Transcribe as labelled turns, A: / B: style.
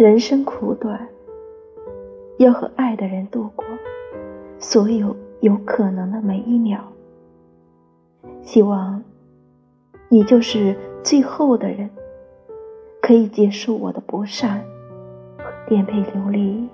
A: 人生苦短要和爱的人度过所有有可能的每一秒。希望你就是最后的人可以结束我的不善和颠沛流离。